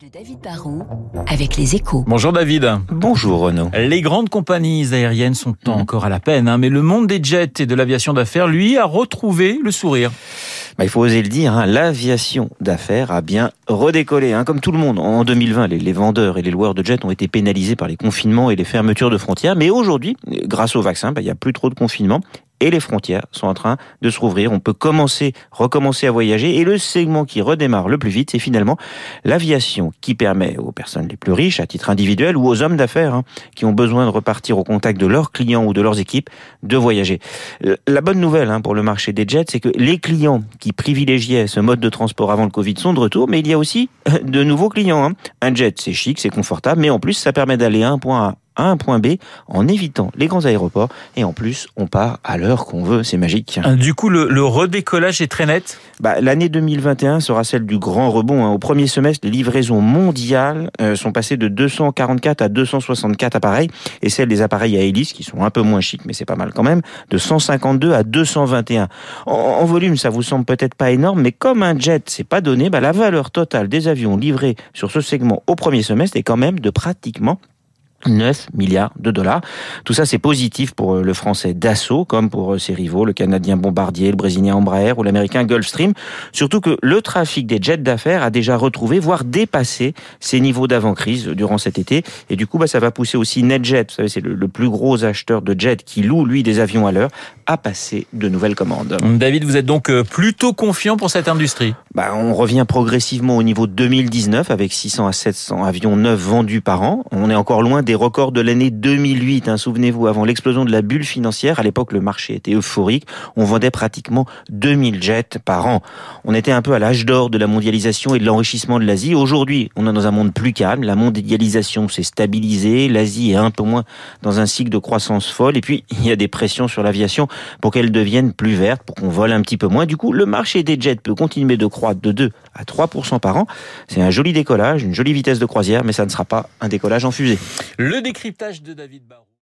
de David Barrault avec les échos. Bonjour David. Bonjour Renaud. Les grandes compagnies aériennes sont encore à la peine, hein, mais le monde des jets et de l'aviation d'affaires, lui, a retrouvé le sourire. Bah, il faut oser le dire, hein, l'aviation d'affaires a bien redécollé. Hein, comme tout le monde, en 2020, les, les, vendeurs et les loueurs de jets ont été pénalisés par les confinements et les fermetures de frontières. Mais aujourd'hui, grâce au vaccin, bah, il n'y a plus trop de confinement et les frontières sont en train de se rouvrir. On peut commencer, recommencer à voyager. Et le segment qui redémarre le plus vite, c'est finalement l'aviation qui permet aux personnes les plus riches, à titre individuel, ou aux hommes d'affaires hein, qui ont besoin de repartir au contact de leurs clients ou de leurs équipes, de voyager. La bonne nouvelle hein, pour le marché des jets, c'est que les clients qui privilégiaient ce mode de transport avant le Covid sont de retour, mais il y a aussi de nouveaux clients. Hein. Un jet, c'est chic, c'est confortable, mais en plus, ça permet d'aller à un point A à un point B en évitant les grands aéroports et en plus on part à l'heure qu'on veut, c'est magique. Du coup le, le, redécollage est très net? Bah, L'année 2021 sera celle du grand rebond. Hein. Au premier semestre, les livraisons mondiales euh, sont passées de 244 à 264 appareils et celles des appareils à hélice qui sont un peu moins chics mais c'est pas mal quand même, de 152 à 221. En, en volume ça vous semble peut-être pas énorme mais comme un jet c'est pas donné, bah, la valeur totale des avions livrés sur ce segment au premier semestre est quand même de pratiquement 9 milliards de dollars. Tout ça, c'est positif pour euh, le français Dassault, comme pour euh, ses rivaux, le canadien Bombardier, le brésilien Embraer ou l'américain Gulfstream. Surtout que le trafic des jets d'affaires a déjà retrouvé, voire dépassé ses niveaux d'avant-crise durant cet été. Et du coup, bah, ça va pousser aussi NetJet, vous savez, c'est le, plus gros acheteur de jets qui loue, lui, des avions à l'heure, à passer de nouvelles commandes. David, vous êtes donc euh, plutôt confiant pour cette industrie? Bah, On revient progressivement au niveau de 2019 avec 600 à 700 avions neufs vendus par an. On est encore loin des record de l'année 2008. Hein, Souvenez-vous, avant l'explosion de la bulle financière, à l'époque le marché était euphorique. On vendait pratiquement 2000 jets par an. On était un peu à l'âge d'or de la mondialisation et de l'enrichissement de l'Asie. Aujourd'hui, on est dans un monde plus calme. La mondialisation s'est stabilisée. L'Asie est un peu moins dans un cycle de croissance folle. Et puis, il y a des pressions sur l'aviation pour qu'elle devienne plus verte, pour qu'on vole un petit peu moins. Du coup, le marché des jets peut continuer de croître de 2 à 3% par an. C'est un joli décollage, une jolie vitesse de croisière, mais ça ne sera pas un décollage en fusée. Le décryptage de David Barrault.